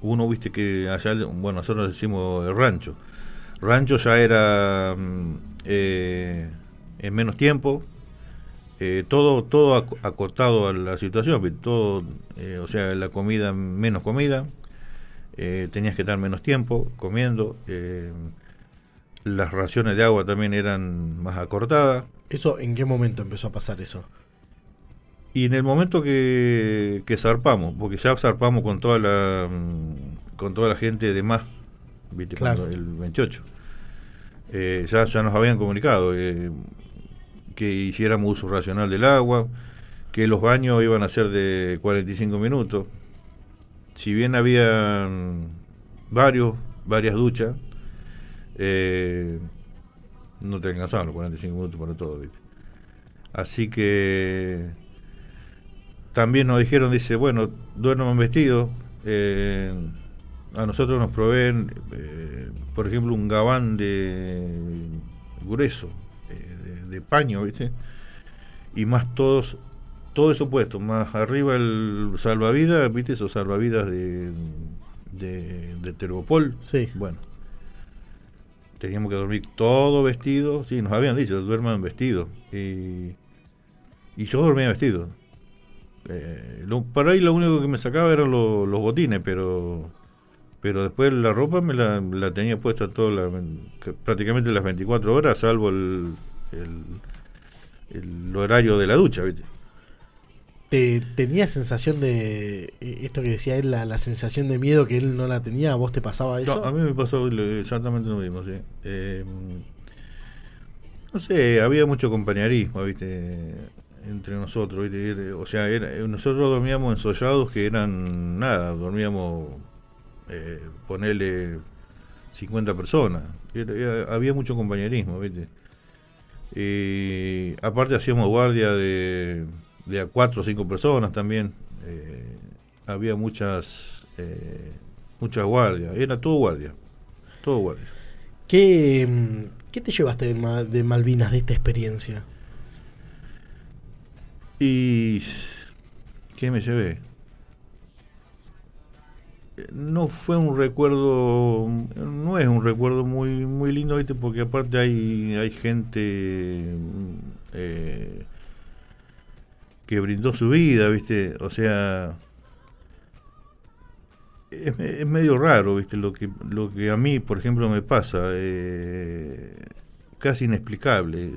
uno viste que allá, bueno, nosotros decimos el rancho. Rancho ya era mm, eh, en menos tiempo, eh, todo todo acotado a la situación, todo, eh, o sea, la comida, menos comida, tenías que estar menos tiempo comiendo, las raciones de agua también eran más acortadas.
¿Eso en qué momento empezó a pasar eso?
Y en el momento que, que zarpamos, porque ya zarpamos con toda la mm, con toda la gente de más, ¿viste? el 28. Eh, ya, ya nos habían comunicado eh, que hiciéramos uso racional del agua, que los baños iban a ser de 45 minutos. Si bien había varios, varias duchas, eh, no te alcanzaban los 45 minutos para todo, ¿viste? Así que también nos dijeron, dice, bueno, duerman vestido eh, a nosotros nos proveen, eh, por ejemplo, un gabán de grueso, eh, de, paño, ¿viste? Y más todos, todo eso puesto, más arriba el salvavidas, ¿viste? Esos salvavidas de, de, de Tergopol.
Sí.
Bueno, teníamos que dormir todo vestido, sí, nos habían dicho, duerman vestido. Y, y yo dormía vestido. Eh, lo, para ahí lo único que me sacaba eran los botines, pero pero después la ropa me la, tenía puesta todo prácticamente las 24 horas, salvo el, el, horario de la ducha, ¿viste?
¿Te, ¿Tenía sensación de eh, esto que decía él, la, sensación de miedo que él no la tenía? ¿A vos te pasaba eso?
a mí me pasó exactamente lo mismo, sí. Eh, no sé, había mucho compañerismo, ¿viste? entre nosotros. O sea, nosotros dormíamos ensollados que eran nada, dormíamos, eh, ponerle 50 personas. había mucho compañerismo, ¿viste? aparte hacíamos guardia de, de a cuatro o cinco personas también. Eh, había muchas eh, muchas guardias. Era todo guardia. Todo guardia.
¿Qué, qué te llevaste de, de Malvinas, de esta experiencia?
Y... ¿Qué me llevé? no fue un recuerdo, no es un recuerdo muy muy lindo, ¿viste? porque aparte hay, hay gente eh, que brindó su vida, ¿viste? O sea, es, medio raro, ¿viste? Lo que, lo que a mí, por ejemplo, me pasa, eh, casi inexplicable.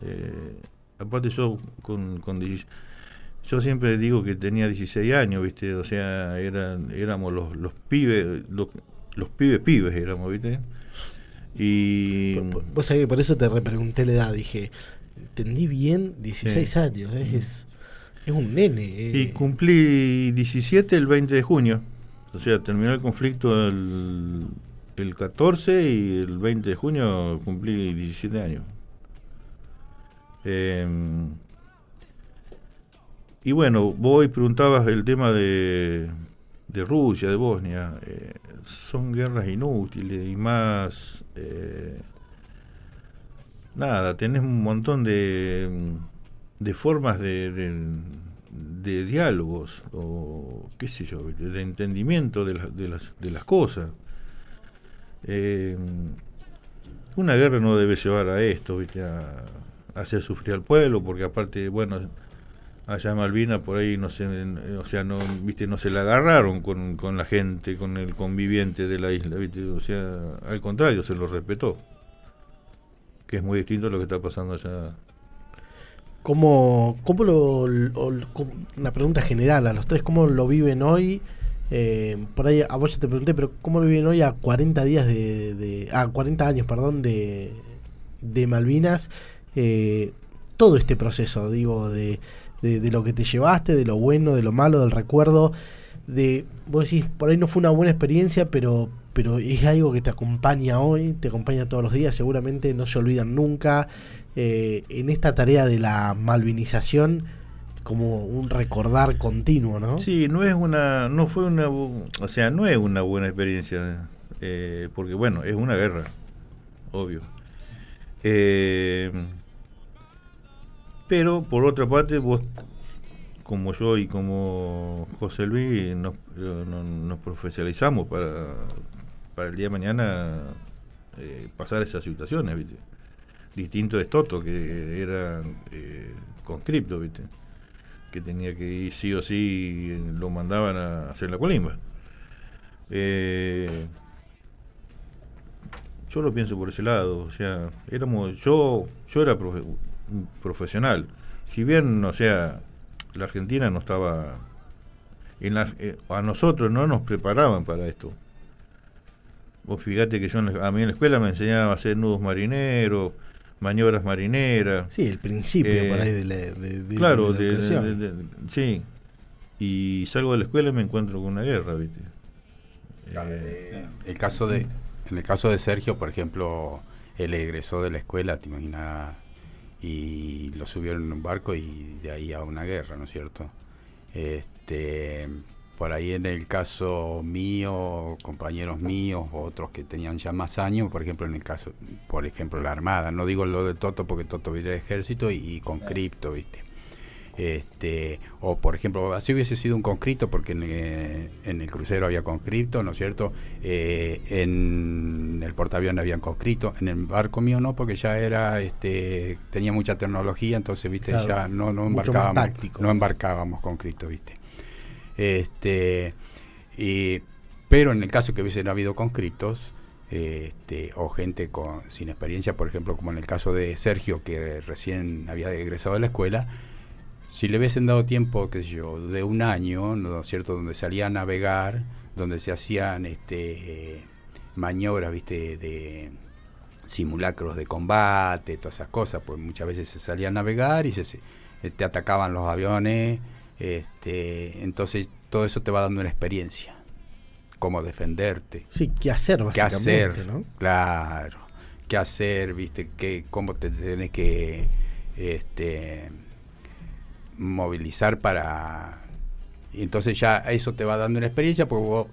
Eh, aparte yo con, con yo siempre digo que tenía 16 años, ¿viste? O sea, eran, éramos los, los pibes, los, los pibes pibes éramos, ¿viste? Y...
Vos sabés que por eso te repregunté la edad, dije, entendí bien 16 años, es, es un nene.
Eh. Y cumplí 17 el 20 de junio, o sea, terminó el conflicto el, el 14 y el 20 de junio cumplí 17 años. Eh, y bueno, vos preguntabas el tema de, de Rusia, de Bosnia. Eh, son guerras inútiles y más... Eh, nada, tenés un montón de, de formas de, de, diálogos o qué sé yo, de entendimiento de, de, las, de las cosas. Eh, una guerra no debe llevar a esto, ¿viste? A, hacer sufrir al pueblo, porque aparte, bueno, allá en Malvinas por ahí no se o sea no viste no se la agarraron con, con la gente con el conviviente de la isla viste o sea al contrario se lo respetó que es muy distinto a lo que está pasando allá
cómo cómo lo, una pregunta general a los tres cómo lo viven hoy eh, por ahí a vos ya te pregunté pero cómo lo viven hoy a 40 días de, de a 40 años perdón de de Malvinas eh, todo este proceso digo de de, lo que te llevaste, de lo bueno, de lo malo, del recuerdo, de, vos decís, por ahí no fue una buena experiencia, pero, pero es algo que te acompaña hoy, te acompaña todos los días, seguramente no se olvidan nunca. Eh, en esta tarea de la malvinización, como un recordar continuo, ¿no?
Sí, no es una, no fue una, o sea, no es una buena experiencia, eh, porque bueno, es una guerra, obvio. Eh, pero por otra parte, vos, como yo y como José Luis, nos, nos profesionalizamos para, para el día de mañana eh, pasar esas situaciones, ¿viste? Distinto de Toto, que era eh, conscripto, ¿viste? Que tenía que ir sí o sí, lo mandaban a hacer la colimba. Eh, yo lo pienso por ese lado, o sea, éramos, yo, yo era profesional. Si bien, o sea, la Argentina no estaba... En eh, a nosotros no nos preparaban para esto. Vos fíjate que yo a mí en la escuela me enseñaban a hacer nudos marineros, maniobras marineras.
Sí, el principio por ahí de, la, de,
Claro, sí. Y salgo de la escuela y me encuentro con una guerra, ¿viste?
Eh, el caso de, en el caso de Sergio, por ejemplo, él egresó de la escuela, te imaginas y lo subieron en un barco y de ahí a una guerra, ¿no es cierto? Este, por ahí en el caso mío, compañeros míos, otros que tenían ya más años, por ejemplo en el caso, por ejemplo la Armada, no digo lo de Toto porque Toto viene del ejército y, y con cripto, ¿viste? este o por ejemplo así hubiese sido un conscripto porque en, el crucero había conscripto no es cierto eh, en el portaavión habían conscripto en el barco mío no porque ya era este tenía mucha tecnología entonces viste ya no no embarcábamos no embarcábamos conscripto viste este pero en el caso que hubiesen habido conscriptos este, o gente con, sin experiencia, por ejemplo, como en el caso de Sergio, que recién había egresado de la escuela, si le hubiesen dado tiempo, qué sé yo, de un año, ¿no cierto?, donde salía a navegar, donde se hacían este maniobras, viste, de simulacros de combate, todas esas cosas, pues muchas veces se salía a navegar y se eh, te atacaban los aviones, este, entonces todo eso te va dando una experiencia, cómo defenderte.
Sí, qué hacer,
básicamente, ¿Qué hacer? ¿no? Claro, qué hacer, viste, qué, cómo te tenés que este, movilizar para... Y entonces ya eso te va dando una experiencia, porque vos,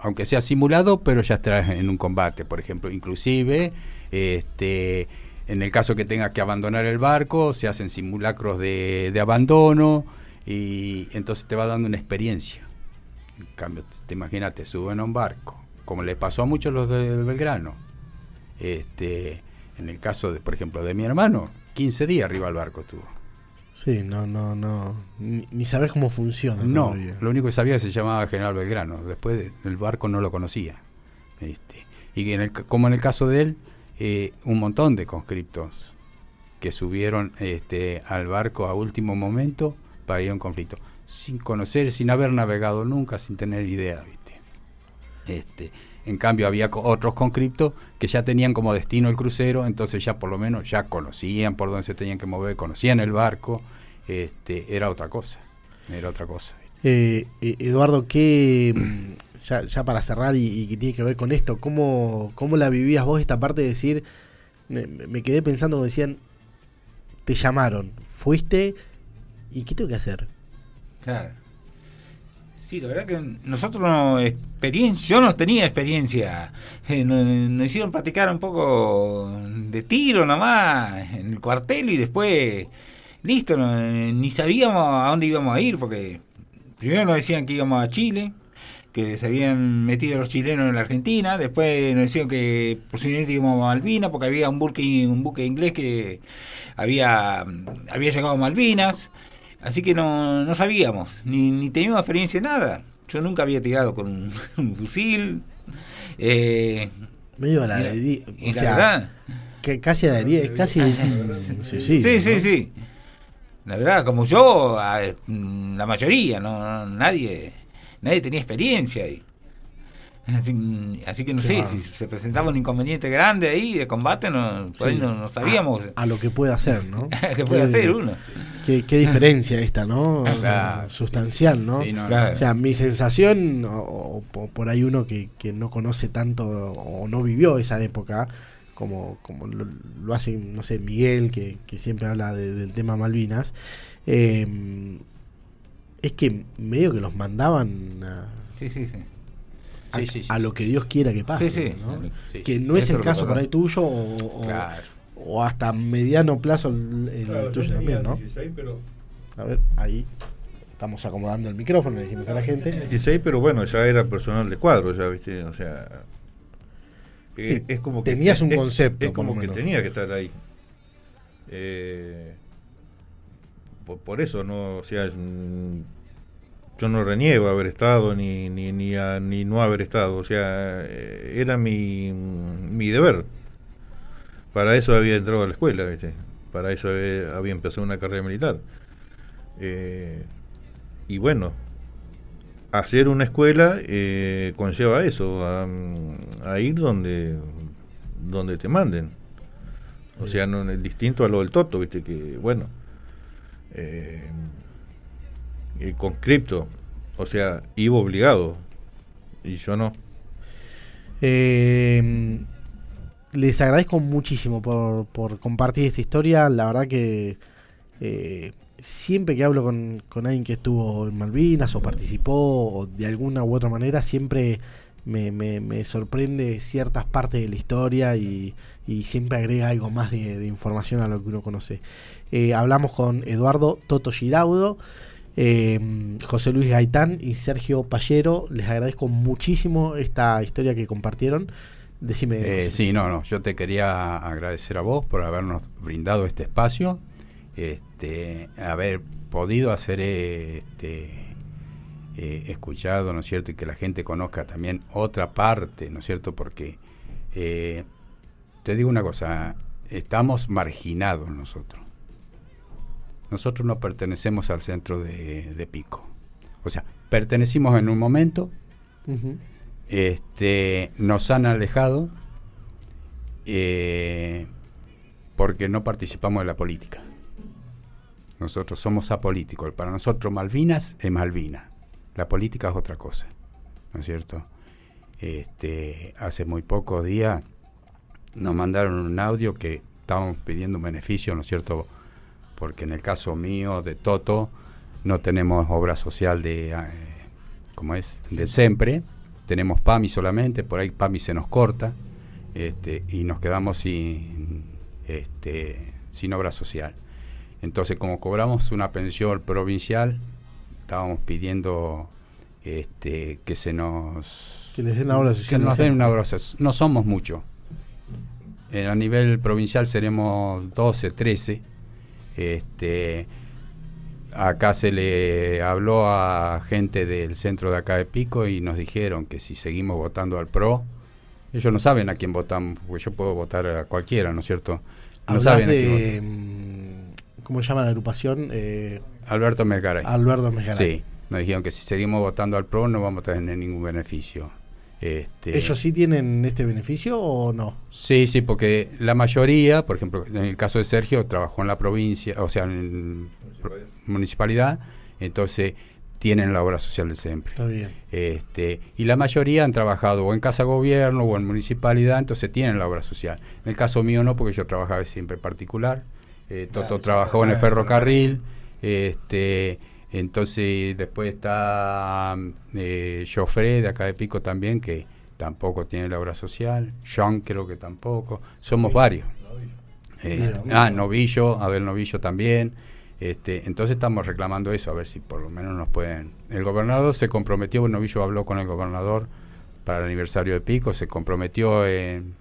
aunque sea simulado, pero ya estás en un combate, por ejemplo, inclusive, este, en el caso que tengas que abandonar el barco, se hacen simulacros de, de abandono, y entonces te va dando una experiencia. En cambio, te imaginas, te suben a un barco, como le pasó a muchos los del Belgrano. Este, en el caso, de, por ejemplo, de mi hermano, 15 días arriba del barco estuvo.
Sí, no, no, no. Ni, sabes cómo funciona.
No, lo único que sabía es que se llamaba General Belgrano. Después del barco no lo conocía. Este, y en el, como en el caso de él, eh, un montón de conscriptos que subieron este, al barco a último momento a un conflicto, sin conocer, sin haber navegado nunca, sin tener idea, ¿viste? Este, en cambio había otros conscriptos que ya tenían como destino el crucero, entonces ya por lo menos ya conocían por dónde se tenían que mover, conocían el barco, este, era otra cosa, era otra cosa.
Eh, eh, Eduardo, ¿qué, mm, ya, para cerrar y, que tiene que ver con esto, ¿cómo, ¿cómo la vivías vos esta parte de decir, me, me quedé pensando, como decían, te llamaron, fuiste ¿y qué tengo que hacer?
Claro. Sí, la verdad que nosotros no experiencia, yo no tenía experiencia. Eh, nos, hicieron practicar un poco de tiro nomás en el cuartel y después, listo, ni sabíamos a dónde íbamos a ir porque primero nos decían que íbamos a Chile, que se habían metido los chilenos en la Argentina, después nos decían que posiblemente íbamos a Malvinas porque había un buque, un buque inglés que había, había llegado a Malvinas Así que no, no sabíamos, ni, ni teníamos experiencia en nada. Yo nunca había tirado con un, fusil. Eh,
Medio a la de o sea, que casi a la de 10, casi.
sí, sí, sí, sí, sí. La verdad, como yo, la mayoría, no, nadie, nadie tenía experiencia ahí. Así, que no sé, si se presentaba un inconveniente grande ahí de combate, no, no, sabíamos.
A, lo que puede hacer, ¿no?
que puede hacer uno.
Qué, diferencia esta, ¿no? Sustancial, ¿no? O sea, mi sensación, o, por ahí uno que, no conoce tanto o no vivió esa época, como, como lo, hace, no sé, Miguel, que, siempre habla del tema Malvinas, eh, es que medio que los mandaban a,
sí, sí, sí
a, lo que Dios quiera que pase. Que no es el caso para el tuyo o, hasta mediano plazo el, tuyo también, ¿no? A ver, ahí estamos acomodando el micrófono, le decimos a la gente.
16, pero bueno, ya era personal de cuadro, ya viste, o sea.
es como que tenías un concepto.
Es, como que tenía que estar ahí. Eh, por, eso, ¿no? O sea, yo no reniego haber estado ni, ni, ni, ni no haber estado, o sea, eh, era mi, mi deber. Para eso había entrado a la escuela, ¿viste? para eso había, empezado una carrera militar. Eh, y bueno, hacer una escuela eh, conlleva eso, a, ir donde, donde te manden. O sea, no es distinto a lo del Toto, viste que, bueno, eh, el conscripto, o sea, iba obligado y yo no.
Eh, les agradezco muchísimo por, por, compartir esta historia. La verdad que eh, siempre que hablo con, con, alguien que estuvo en Malvinas o participó o de alguna u otra manera, siempre me, me, sorprende ciertas partes de la historia y, y siempre agrega algo más de, información a lo que uno conoce. Eh, hablamos con Eduardo Toto Giraudo. Eh, José Luis Gaitán y Sergio Pallero, les agradezco muchísimo esta historia que compartieron. Decime.
Eh, sí, no, no, yo te quería agradecer a vos por habernos brindado este espacio, este, haber podido hacer este, eh, escuchado, ¿no es cierto? Y que la gente conozca también otra parte, ¿no es cierto? Porque te digo una cosa, estamos marginados nosotros nosotros no pertenecemos al centro de, Pico. O sea, pertenecimos en un momento, este, nos han alejado eh, porque no participamos de la política. Nosotros somos apolíticos. Para nosotros Malvinas es Malvina. La política es otra cosa. ¿No es cierto? Este, hace muy pocos días nos mandaron un audio que estábamos pidiendo un beneficio, ¿no es cierto? Porque en el caso mío de Toto no tenemos obra social de, eh, ¿cómo es? De siempre. Tenemos PAMI solamente, por ahí PAMI se nos corta este, y nos quedamos sin, este, sin obra social. Entonces, como cobramos una pensión provincial, estábamos pidiendo este, que se nos...
Que les den una obra social.
Que nos den una obra social. No somos muchos. a nivel provincial seremos 12, 13. Este, acá se le habló a gente del centro de acá de Pico y nos dijeron que si seguimos votando al PRO, ellos no saben a quién votan, porque yo puedo votar a cualquiera, ¿no es cierto? No
saben de, mm, ¿Cómo se llama la agrupación? Eh,
Alberto Melgaray.
Alberto Melgaray.
Sí, nos dijeron que si seguimos votando al PRO no vamos a tener ningún beneficio.
Este, ¿Ellos sí tienen este beneficio o no?
Sí, sí, porque la mayoría, por ejemplo, en el caso de Sergio, trabajó en la provincia, o sea, en municipalidad, entonces tienen la obra social de siempre.
Está bien.
Este, y la mayoría han trabajado o en casa gobierno o en municipalidad, entonces tienen la obra social. En el caso mío no, porque yo trabajaba siempre particular. Eh, Toto trabajó en el ferrocarril. Este, entonces después está eh, Joffre de acá de Pico también, que tampoco tiene la obra social. John creo que tampoco. Somos varios. Eh, ah, Novillo, Abel Novillo también. Este, entonces estamos reclamando eso, a ver si por lo menos nos pueden... El gobernador se comprometió, Novillo habló con el gobernador para el aniversario de Pico, se comprometió en,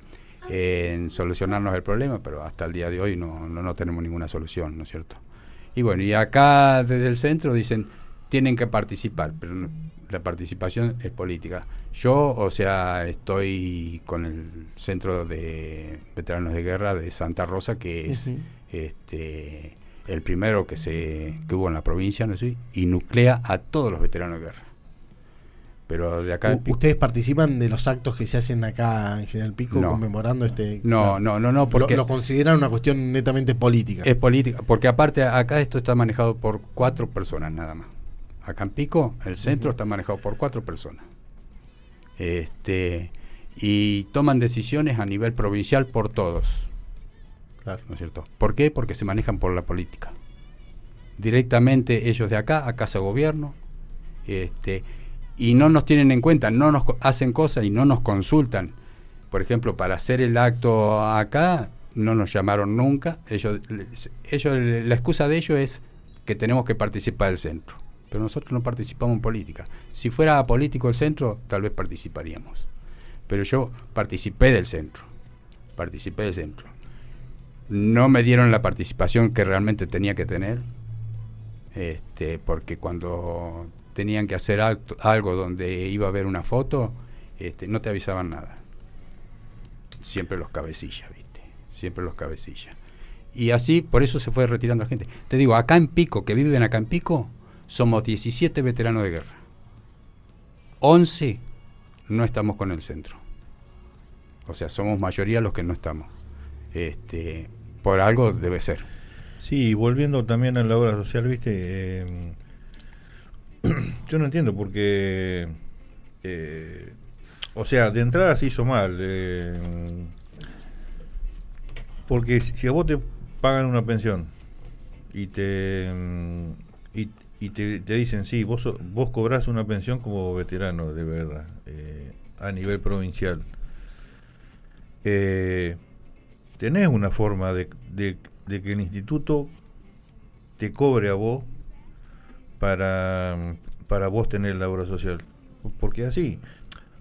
solucionarnos el problema, pero hasta el día de hoy no, no, no, tenemos ninguna solución, ¿no es cierto? Y bueno, y acá desde el centro dicen, tienen que participar, pero la participación es política. Yo, o sea, estoy con el Centro de Veteranos de Guerra de Santa Rosa, que es... este el primero que se que hubo en la provincia, no sé, y nuclea a todos los veteranos de guerra. Pero de acá
¿Ustedes participan de los actos que se hacen acá en General Pico conmemorando este
No, no, no, no, porque
lo, consideran una cuestión netamente política.
Es política, porque aparte acá esto está manejado por cuatro personas nada más. Acá en Pico, el centro está manejado por cuatro personas. Este y toman decisiones a nivel provincial por todos. ¿no es cierto? ¿Por qué? Porque se manejan por la política. Directamente ellos de acá, a casa gobierno, este, y no nos tienen en cuenta, no nos hacen cosas y no nos consultan. Por ejemplo, para hacer el acto acá, no nos llamaron nunca. Ellos, ellos, la excusa de ellos es que tenemos que participar del centro. Pero nosotros no participamos en política. Si fuera político el centro, tal vez participaríamos. Pero yo participé del centro. Participé del centro no me dieron la participación que realmente tenía que tener, este, porque cuando tenían que hacer algo donde iba a haber una foto, este, no te avisaban nada. Siempre los cabecillas, ¿viste? Siempre los cabecillas. Y así, por eso se fue retirando la gente. Te digo, acá en Pico, que viven acá en Pico, somos 17 veteranos de guerra. 11 no estamos con el centro. O sea, somos mayoría los que no estamos. Este, por algo debe ser.
Sí, volviendo también a la obra social, viste, eh, yo no entiendo porque, eh, o sea, de entrada se hizo mal, eh, porque si a vos te pagan una pensión y te y, te, dicen sí, vos vos cobrás una pensión como veterano de verdad a nivel provincial. Eh, tenés una forma de, de, que el instituto te cobre a vos para, para vos tener la obra social. Porque así.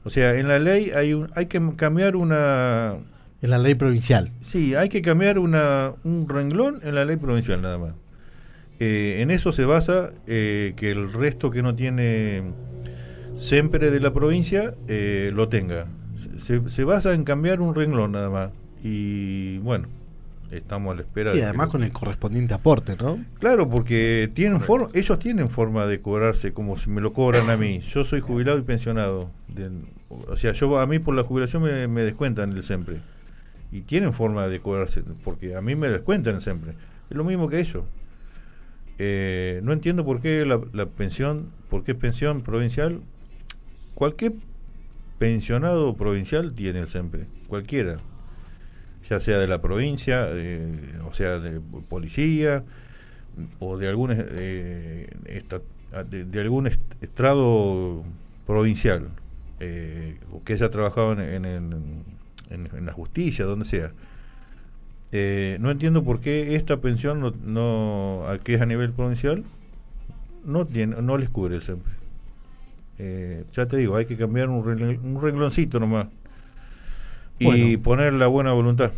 O sea, en la ley hay, un, hay que cambiar una...
En la ley provincial.
Sí, hay que cambiar una, un renglón en la ley provincial nada más. Eh, en eso se basa eh, que el resto que no tiene siempre de la provincia eh, lo tenga. Se, se basa en cambiar un renglón nada más. Y bueno, estamos a la espera.
Sí, además con el correspondiente aporte, ¿no?
Claro, porque tienen forma, ellos tienen forma de cobrarse como si me lo cobran a mí. Yo soy jubilado y pensionado. o sea, yo a mí por la jubilación me, descuentan el siempre. Y tienen forma de cobrarse, porque a mí me descuentan siempre. Es lo mismo que ellos. Eh, no entiendo por qué la, la, pensión, por qué pensión provincial. Cualquier pensionado provincial tiene el SEMPRE, cualquiera, ya sea de la provincia, eh, o sea de policía, o de algún, eh, de, algún estrado provincial, o que haya trabajado en, en, la justicia, donde sea. no entiendo por qué esta pensión, no, no, que es a nivel provincial, no, tiene, no les cubre el. Eh, ya te digo, hay que cambiar un, un rengloncito nomás. Y poner la buena voluntad.